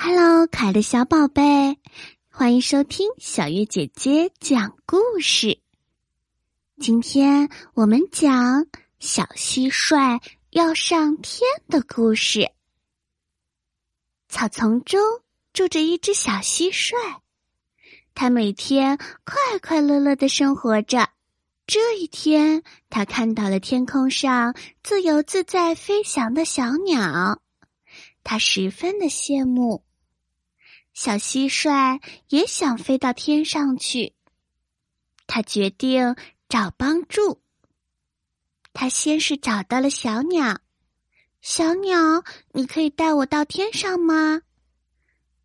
Hello，可爱的小宝贝，欢迎收听小月姐姐讲故事。今天我们讲小蟋蟀要上天的故事。草丛中住着一只小蟋蟀，它每天快快乐乐的生活着。这一天，它看到了天空上自由自在飞翔的小鸟，它十分的羡慕。小蟋蟀也想飞到天上去，他决定找帮助。他先是找到了小鸟，小鸟，你可以带我到天上吗？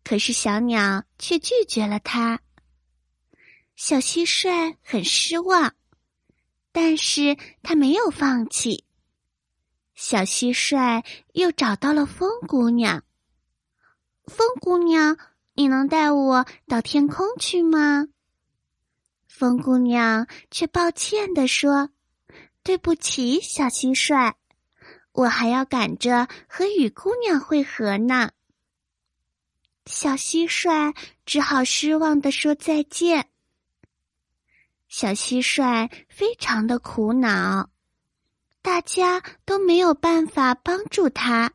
可是小鸟却拒绝了他。小蟋蟀很失望，但是他没有放弃。小蟋蟀又找到了风姑娘，风姑娘。你能带我到天空去吗？风姑娘却抱歉地说：“对不起，小蟋蟀，我还要赶着和雨姑娘会合呢。”小蟋蟀只好失望的说再见。小蟋蟀非常的苦恼，大家都没有办法帮助他。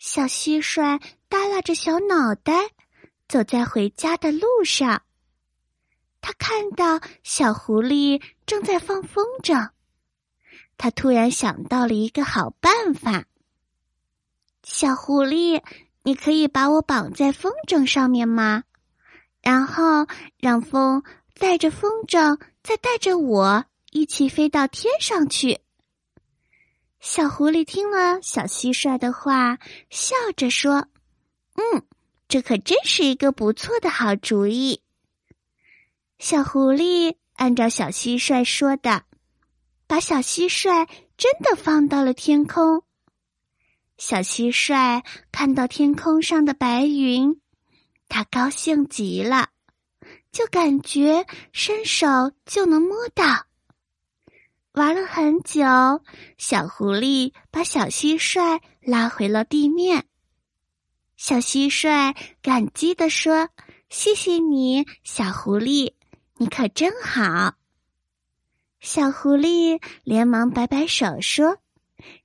小蟋蟀耷拉着小脑袋，走在回家的路上。他看到小狐狸正在放风筝，他突然想到了一个好办法。小狐狸，你可以把我绑在风筝上面吗？然后让风带着风筝，再带着我一起飞到天上去。小狐狸听了小蟋蟀的话，笑着说：“嗯，这可真是一个不错的好主意。”小狐狸按照小蟋蟀说的，把小蟋蟀真的放到了天空。小蟋蟀看到天空上的白云，它高兴极了，就感觉伸手就能摸到。玩了很久，小狐狸把小蟋蟀拉回了地面。小蟋蟀感激地说：“谢谢你，小狐狸，你可真好。”小狐狸连忙摆摆手说：“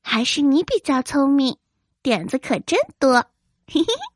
还是你比较聪明，点子可真多。”嘿嘿。